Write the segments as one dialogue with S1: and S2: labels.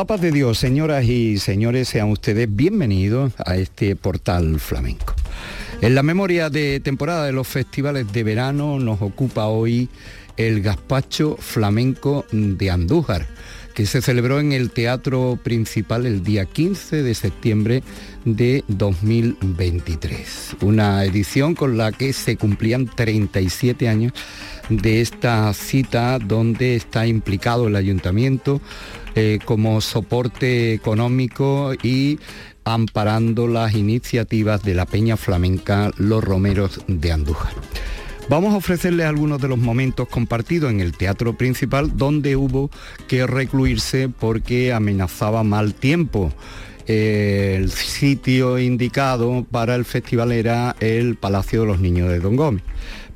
S1: la paz de Dios, señoras y señores, sean ustedes bienvenidos a este portal flamenco. En la memoria de temporada de los festivales de verano nos ocupa hoy el gazpacho flamenco de Andújar, que se celebró en el Teatro Principal el día 15 de septiembre de 2023. Una edición con la que se cumplían 37 años de esta cita donde está implicado el ayuntamiento eh, como soporte económico y amparando las iniciativas de la Peña Flamenca Los Romeros de Andújar. Vamos a ofrecerles algunos de los momentos compartidos en el teatro principal donde hubo que recluirse porque amenazaba mal tiempo. El sitio indicado para el festival era el Palacio de los Niños de Don Gómez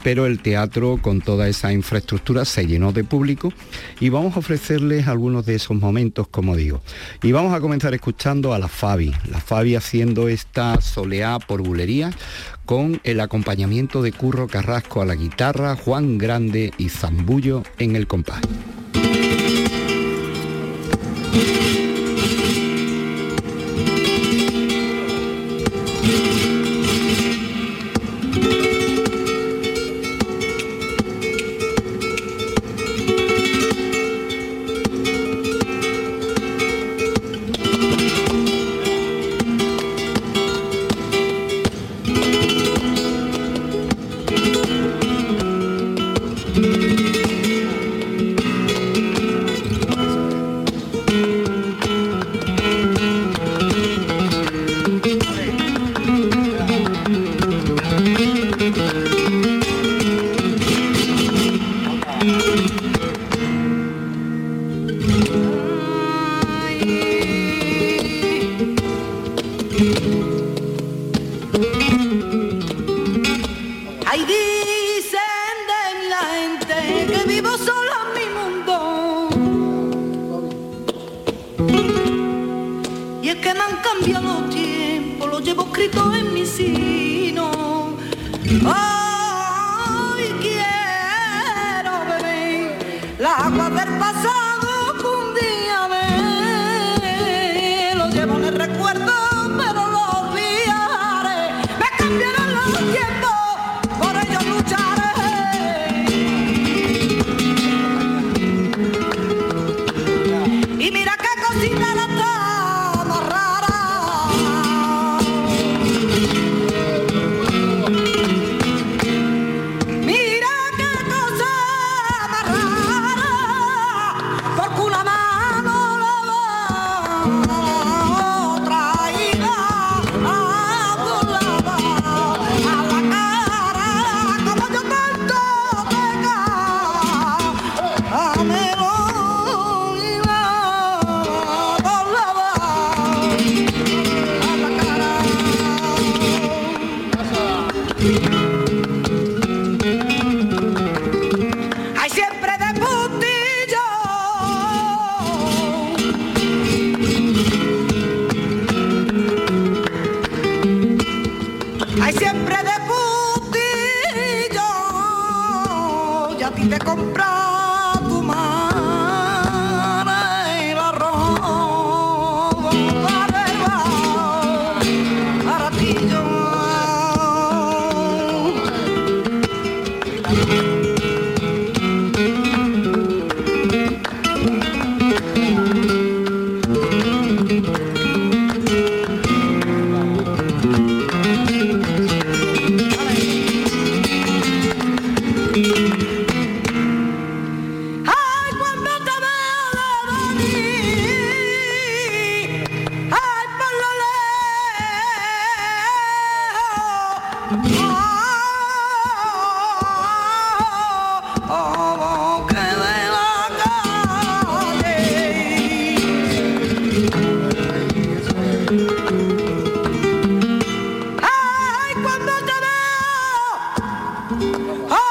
S1: pero el teatro con toda esa infraestructura se llenó de público y vamos a ofrecerles algunos de esos momentos, como digo. Y vamos a comenzar escuchando a la Fabi, la Fabi haciendo esta soleá por bulería con el acompañamiento de Curro Carrasco a la guitarra, Juan Grande y Zambullo en el compás. 啊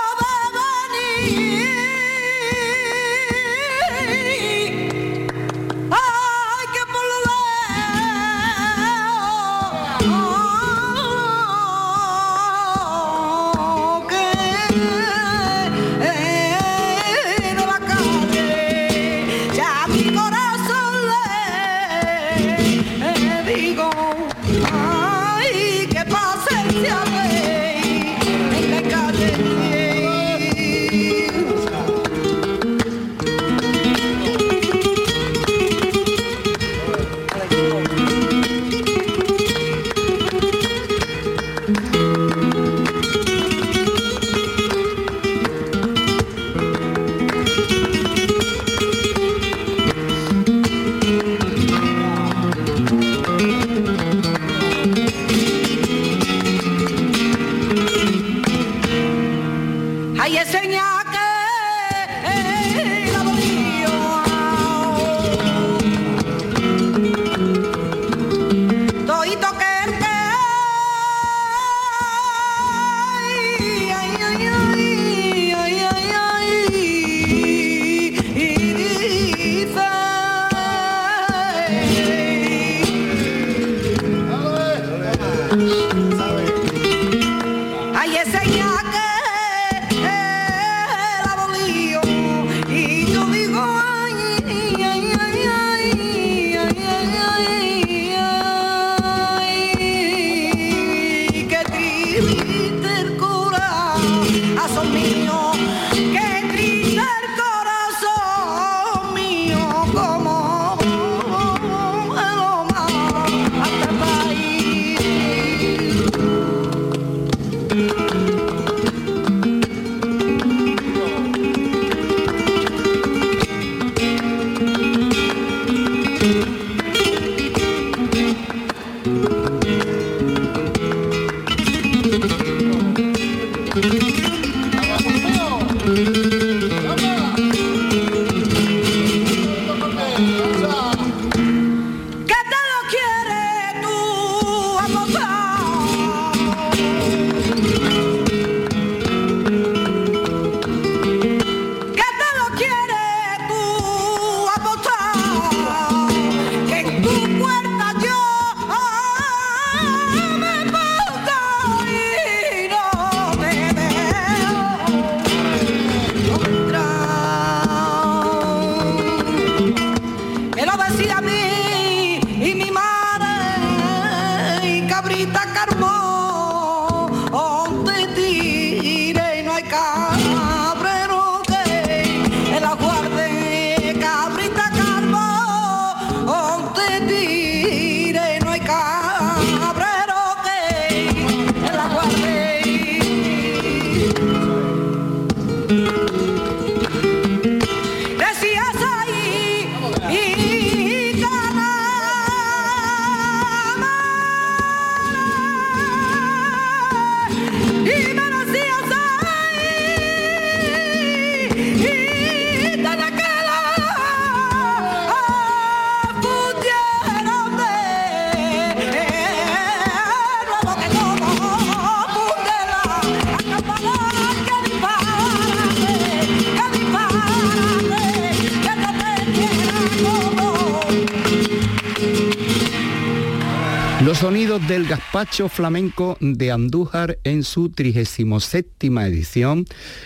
S1: sonidos del gazpacho flamenco de Andújar en su 37 edición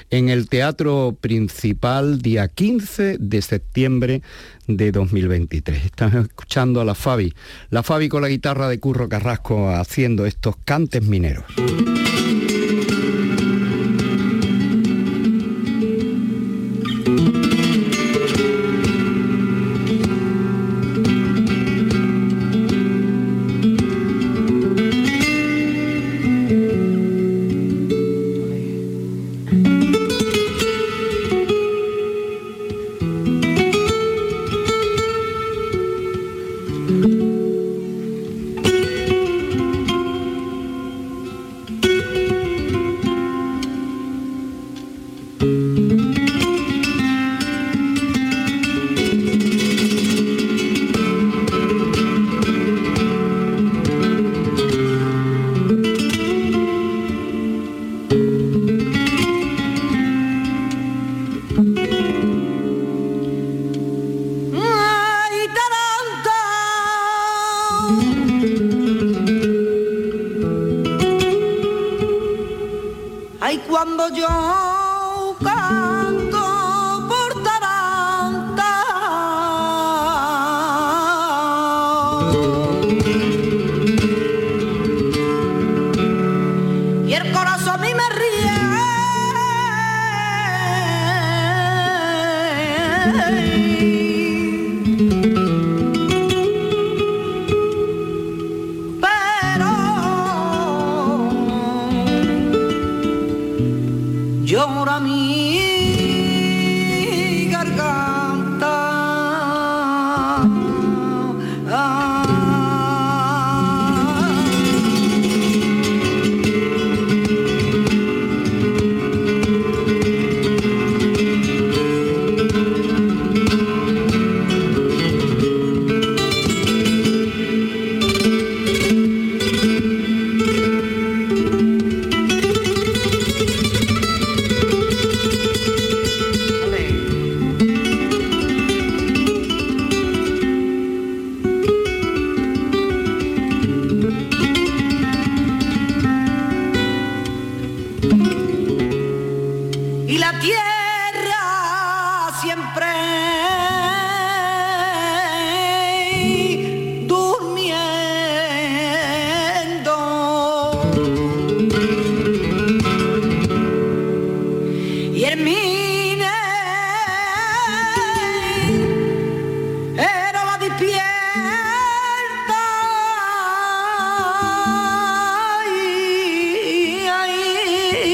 S1: en el Teatro Principal día 15 de septiembre de 2023. Estamos escuchando a la Fabi, la Fabi con la guitarra de Curro Carrasco haciendo estos cantes mineros. Ay, cuando yo canto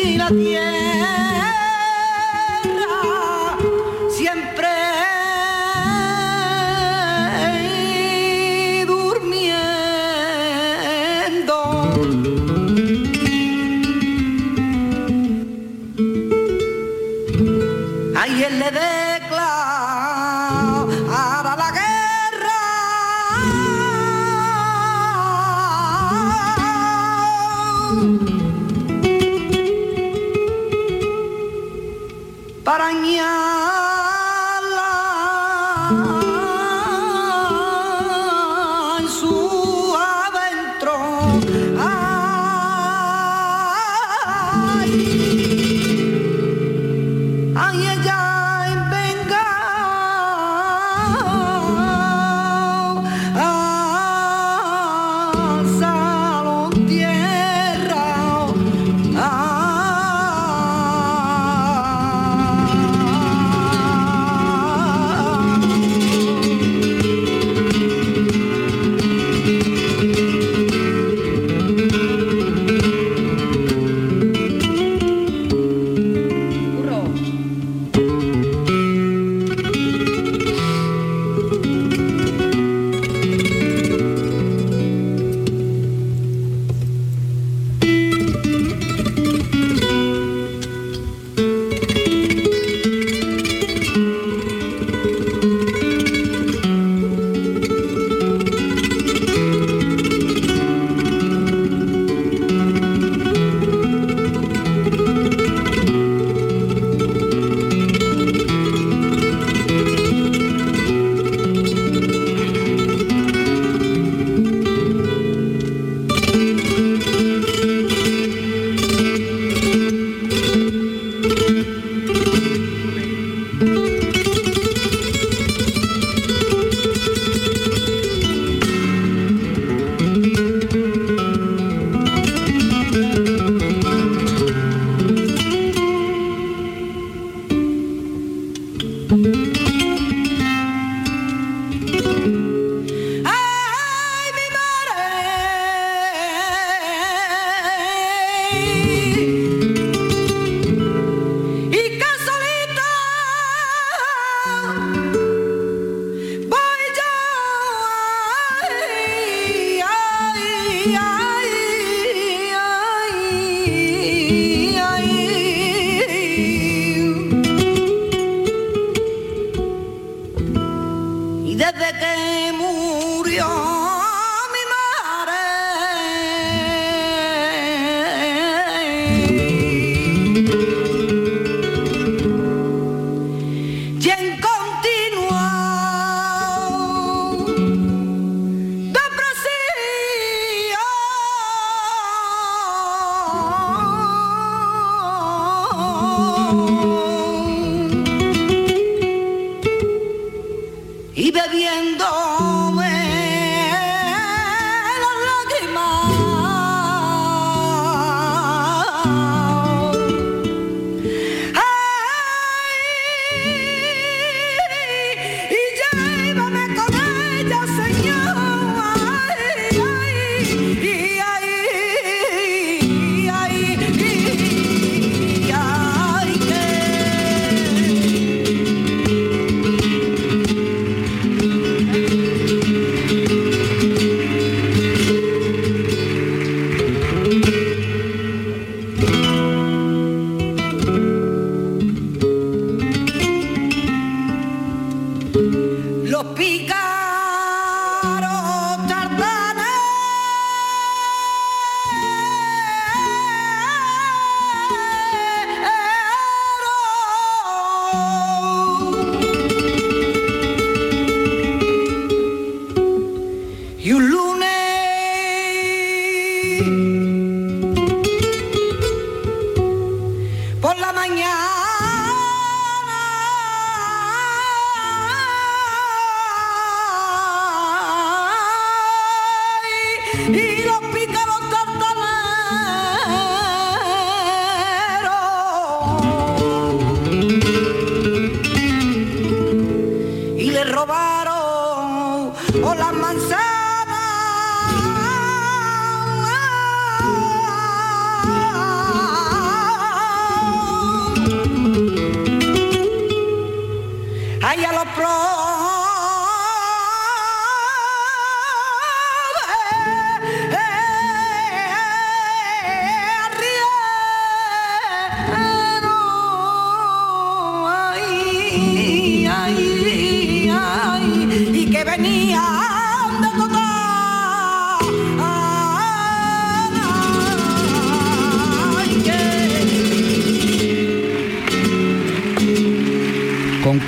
S1: y la tierra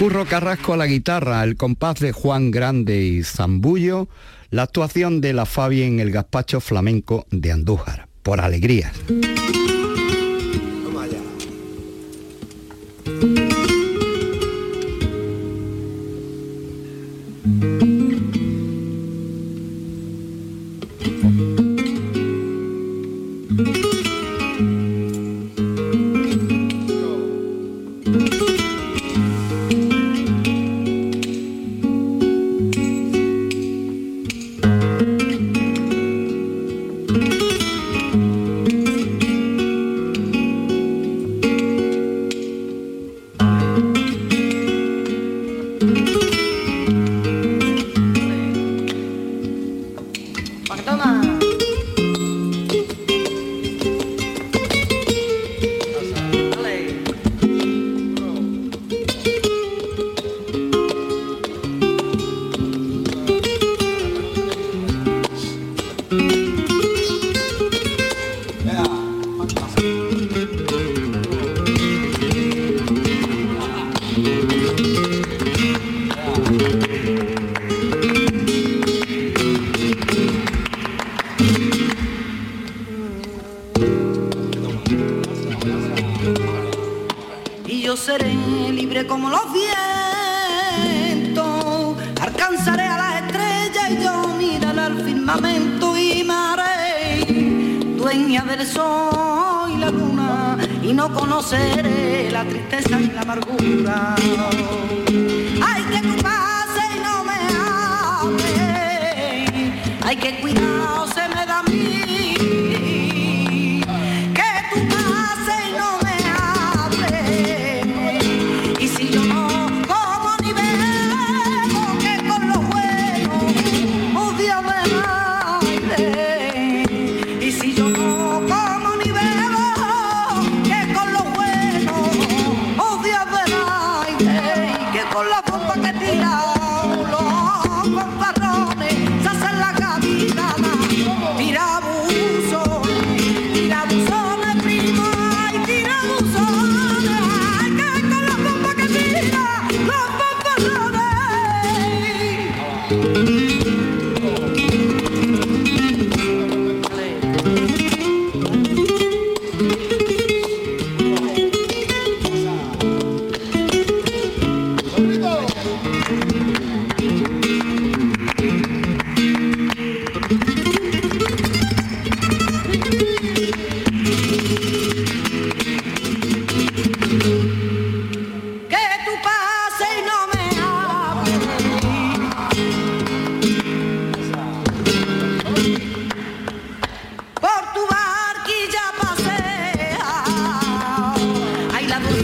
S2: Curro Carrasco a la guitarra, el compás de Juan Grande y Zambullo, la actuación de la Fabi en el gazpacho flamenco de Andújar, por alegrías.
S1: Y yo seré libre como los vientos, alcanzaré a las estrellas y yo miraré al firmamento y maré, dueña del sol y la luna, y no conoceré la tristeza y la amargura. Hay que ocuparse y no me hable, hay que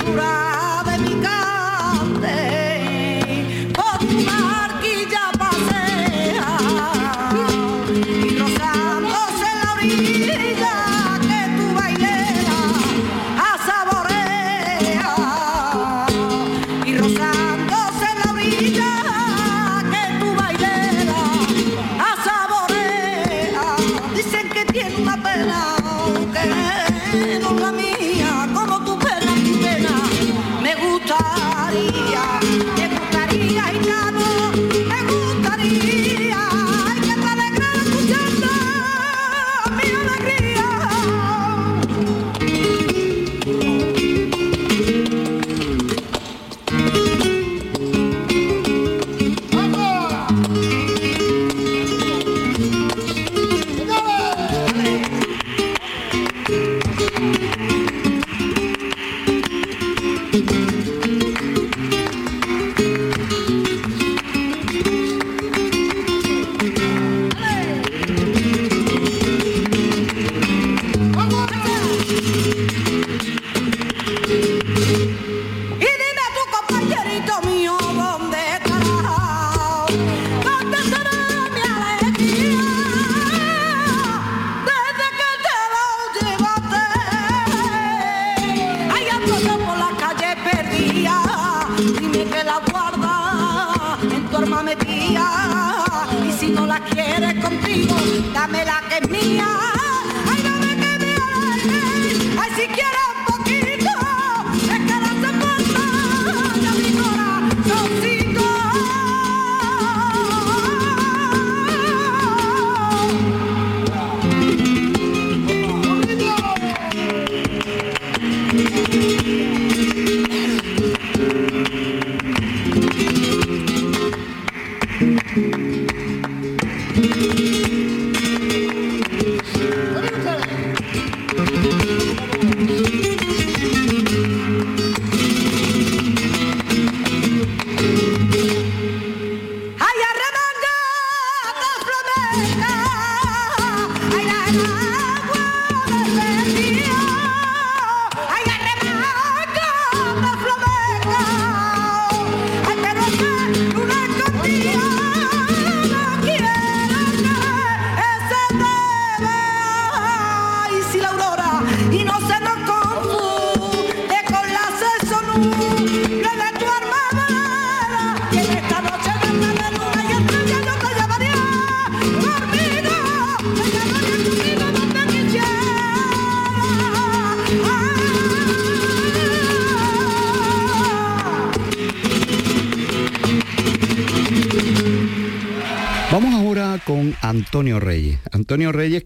S1: pura.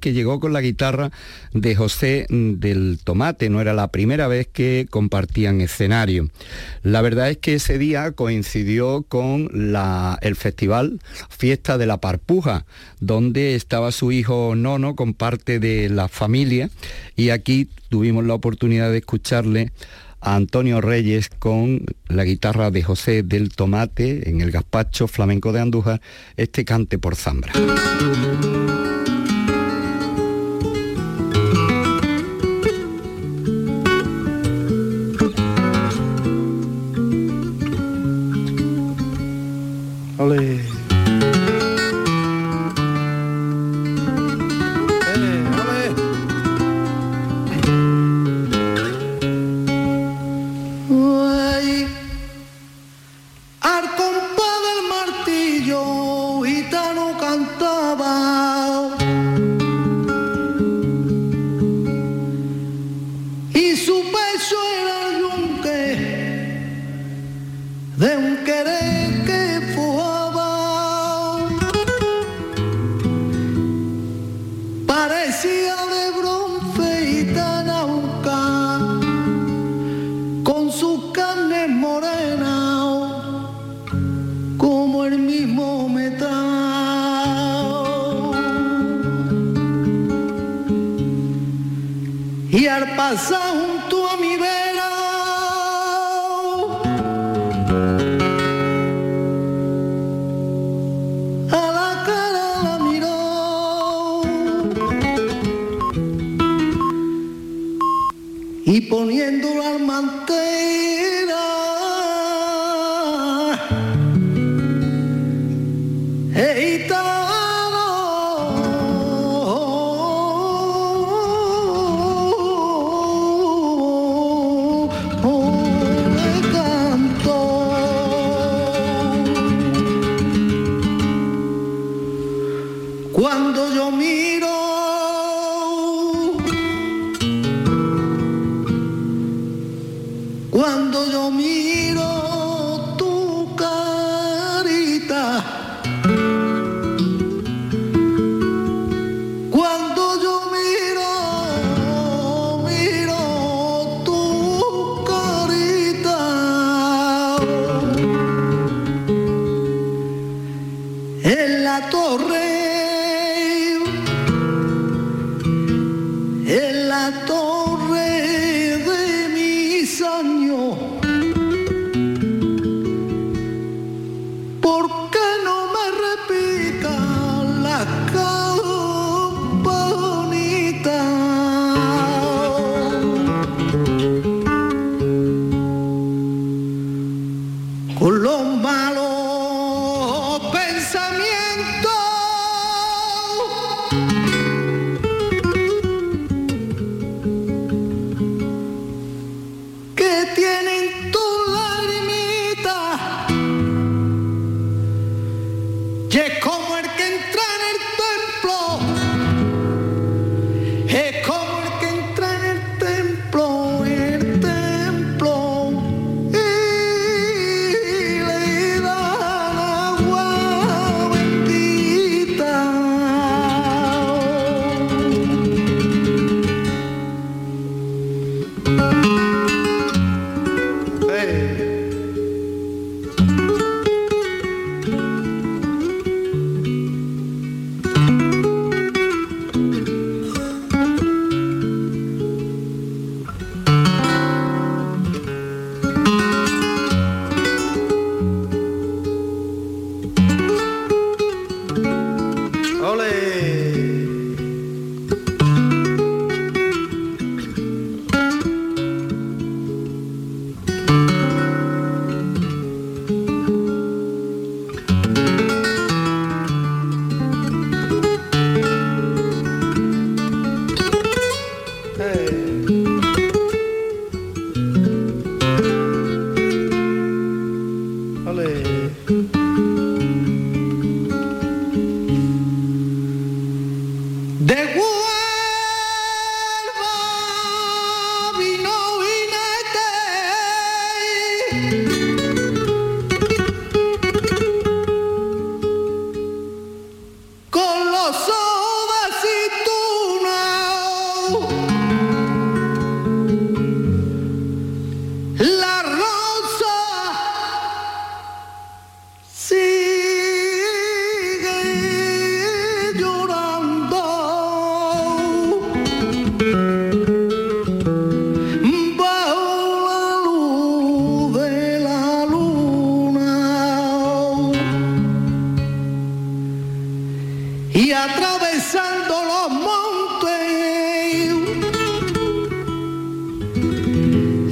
S1: que
S2: llegó con la guitarra de José del Tomate. No era la primera vez que compartían escenario. La verdad es que ese día coincidió con la, el festival Fiesta de la Parpuja, donde estaba su hijo Nono con parte de la familia y aquí tuvimos la oportunidad de escucharle a Antonio Reyes con la guitarra de José del Tomate en el gazpacho flamenco de Andújar, este cante por zambra.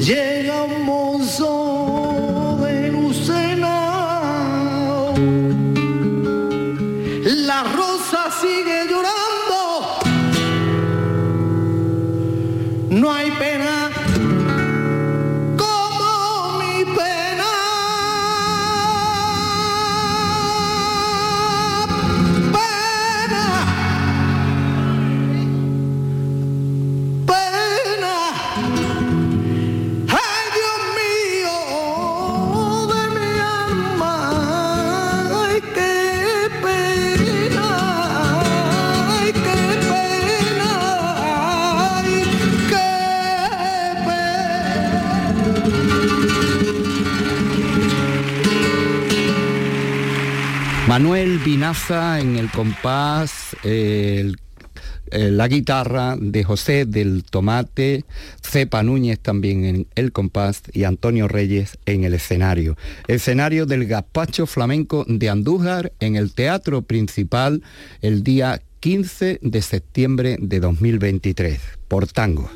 S3: Yeah. amenaza en
S2: el compás, eh, la guitarra de José del Tomate, Cepa Núñez también en el compás y Antonio Reyes en el escenario. Escenario del Gazpacho Flamenco de Andújar en el Teatro Principal el día 15 de septiembre de 2023 por tango.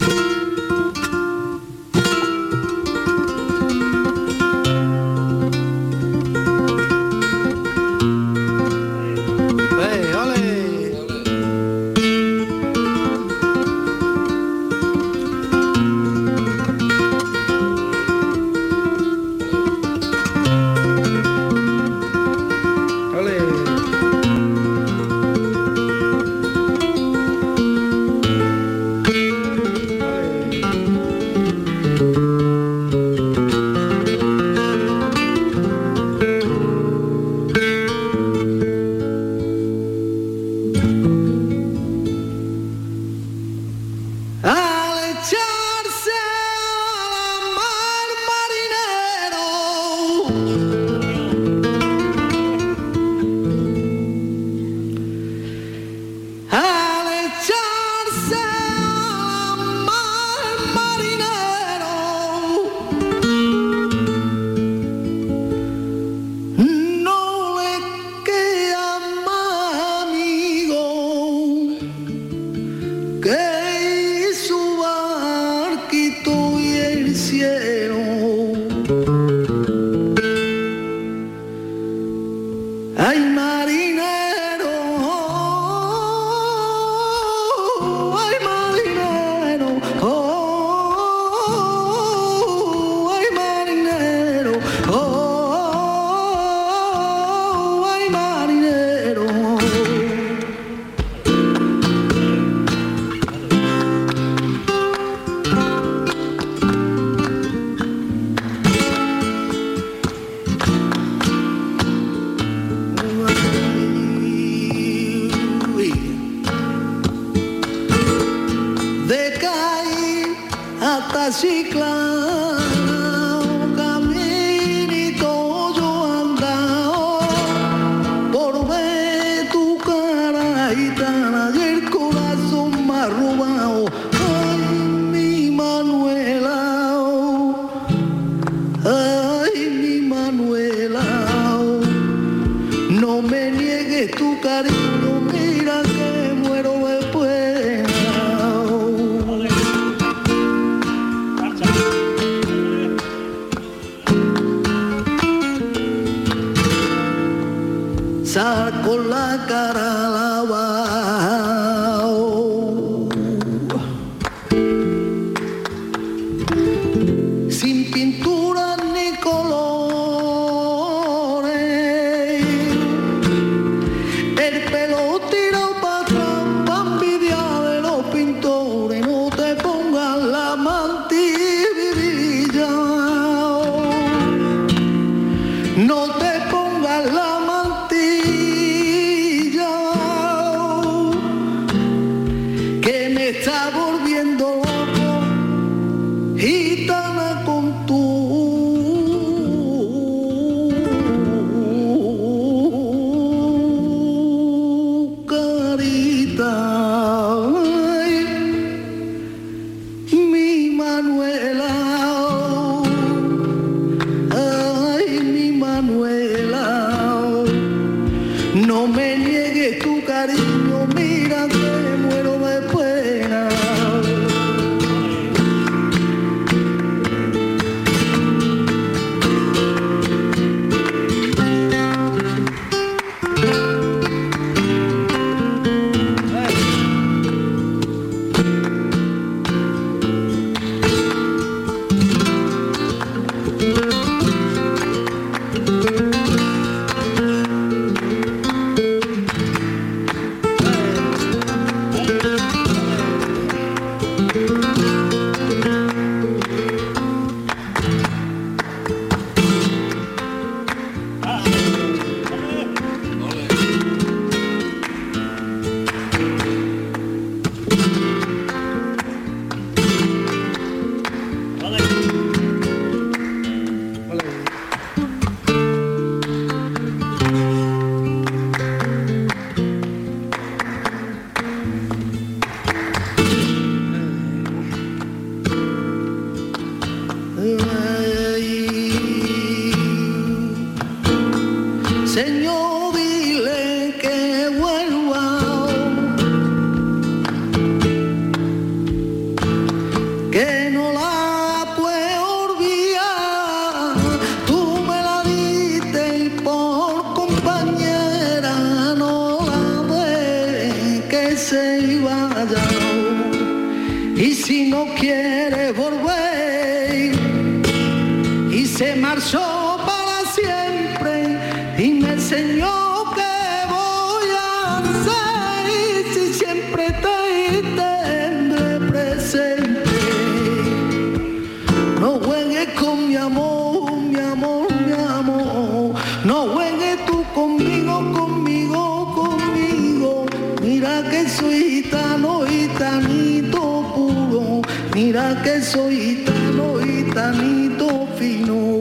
S3: vino.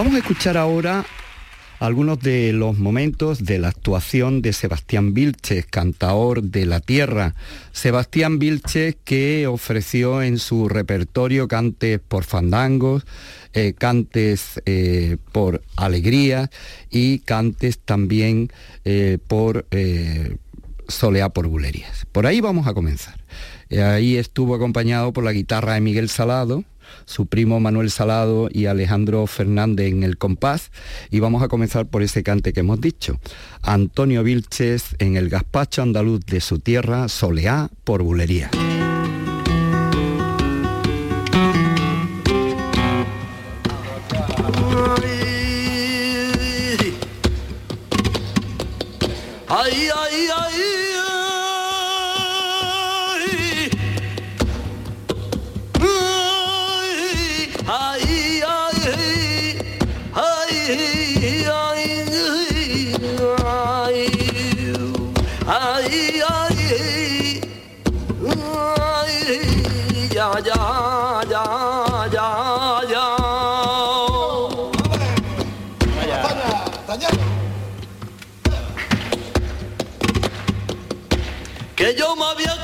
S4: Vamos a escuchar ahora algunos de los momentos de la actuación de Sebastián Vilches, cantaor de la tierra. Sebastián Vilches que ofreció en su repertorio cantes por fandangos, eh, cantes eh, por alegría y cantes también eh, por soleá por bulerías. Por ahí vamos a comenzar. Ahí estuvo acompañado por la guitarra de Miguel Salado, su primo Manuel Salado y Alejandro Fernández en el compás y vamos a comenzar por ese cante que hemos dicho. Antonio Vilches en el gazpacho andaluz de su tierra, Soleá por bulería.
S3: Ya, ya, que yo me había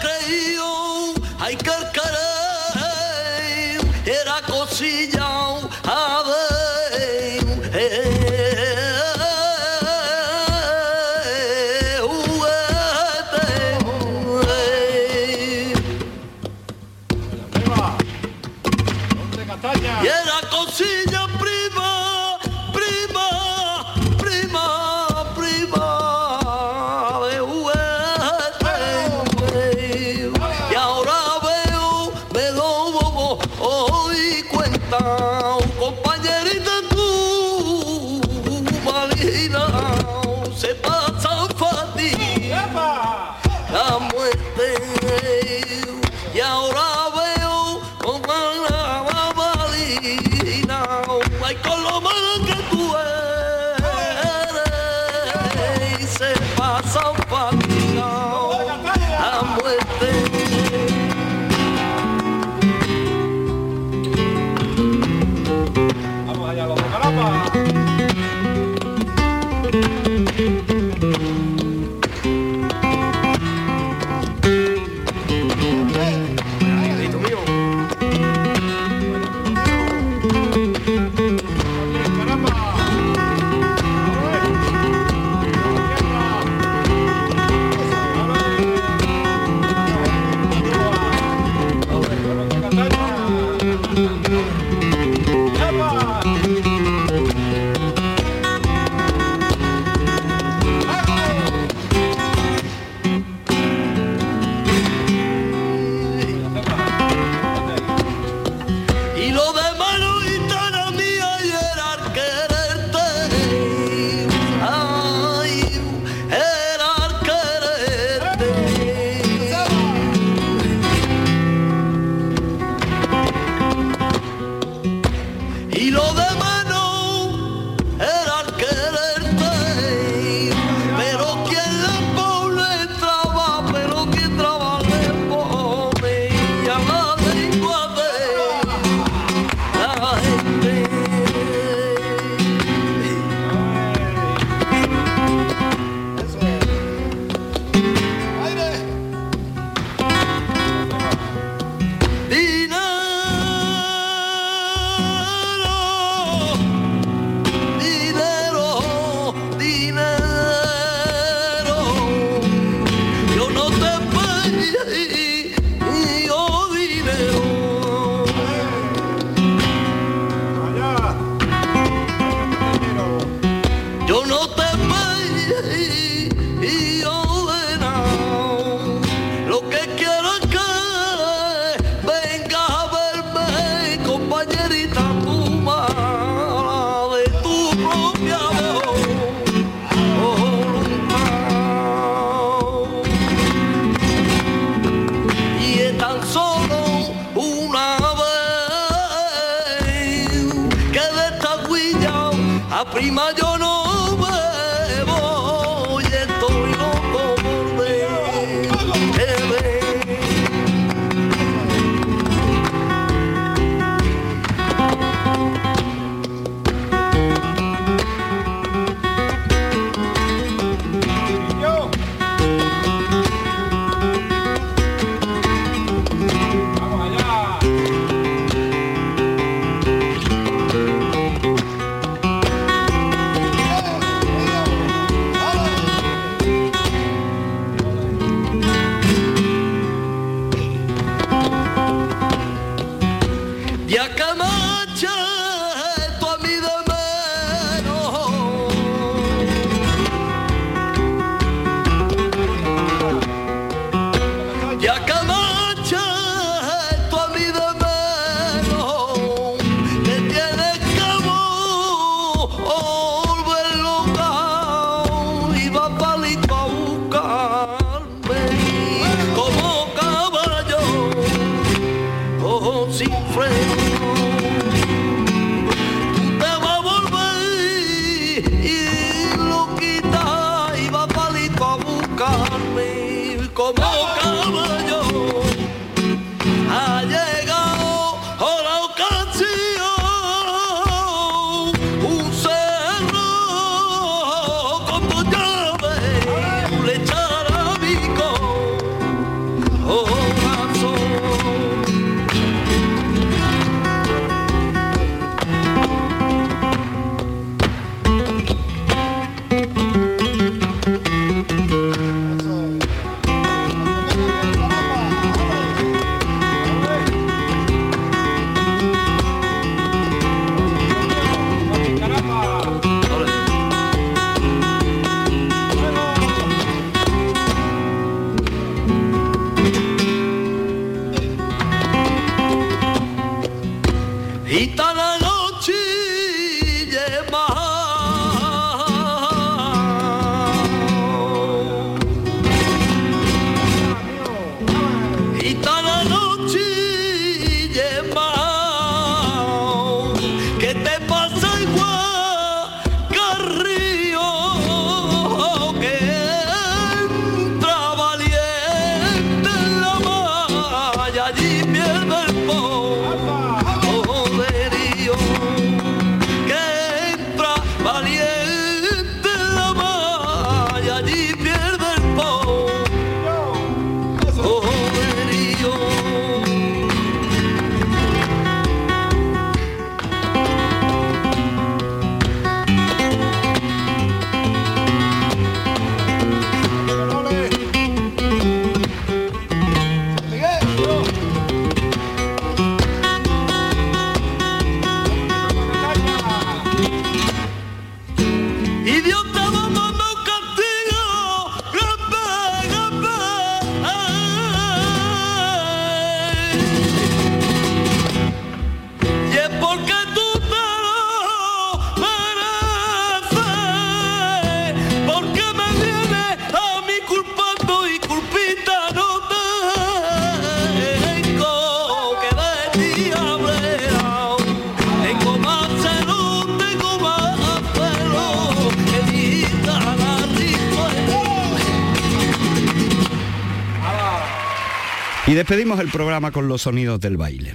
S3: Y
S4: despedimos el programa con los sonidos del baile.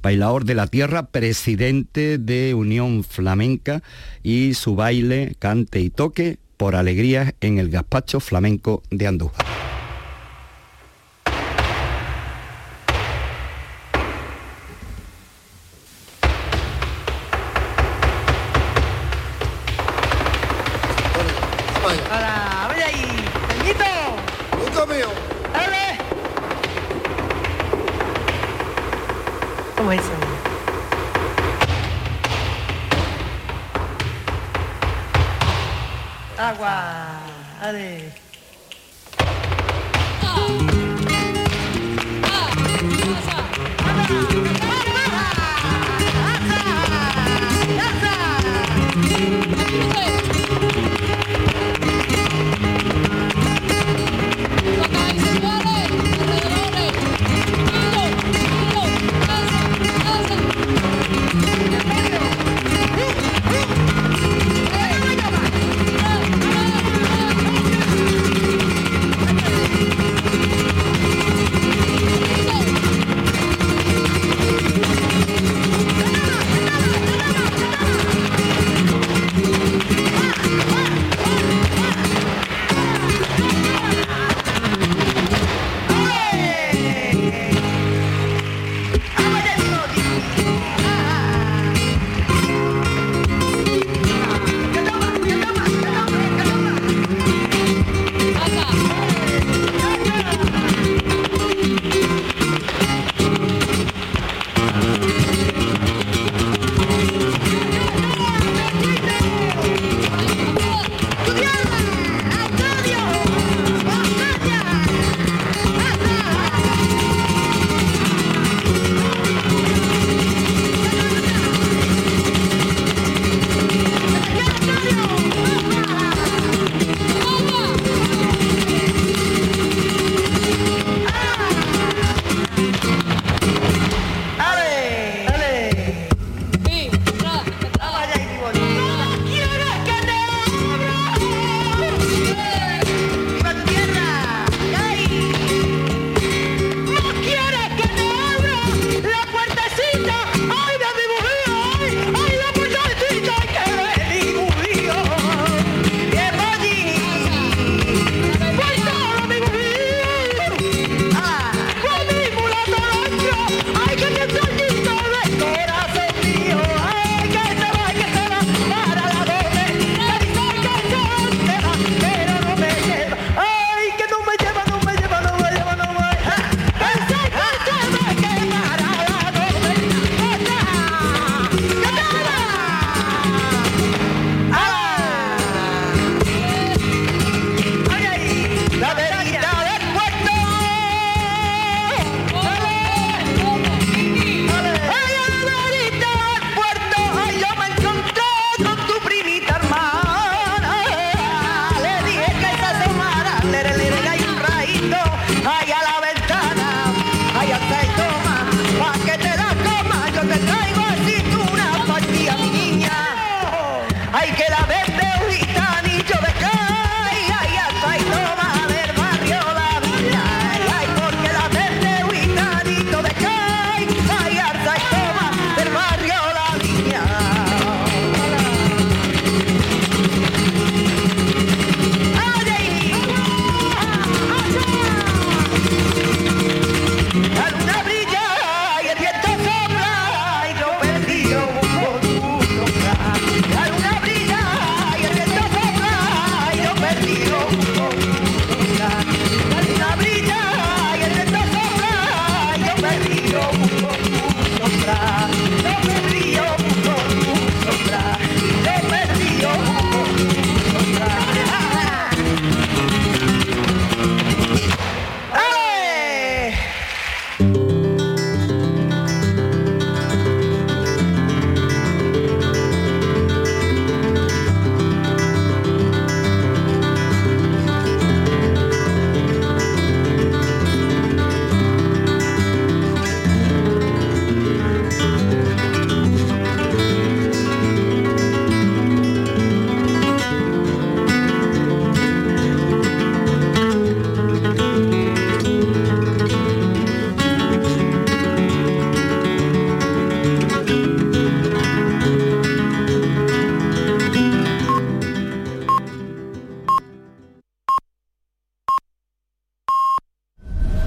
S4: Bailador de la Tierra, presidente de Unión Flamenca y su baile, cante y toque por alegrías en el gazpacho flamenco de Andújar.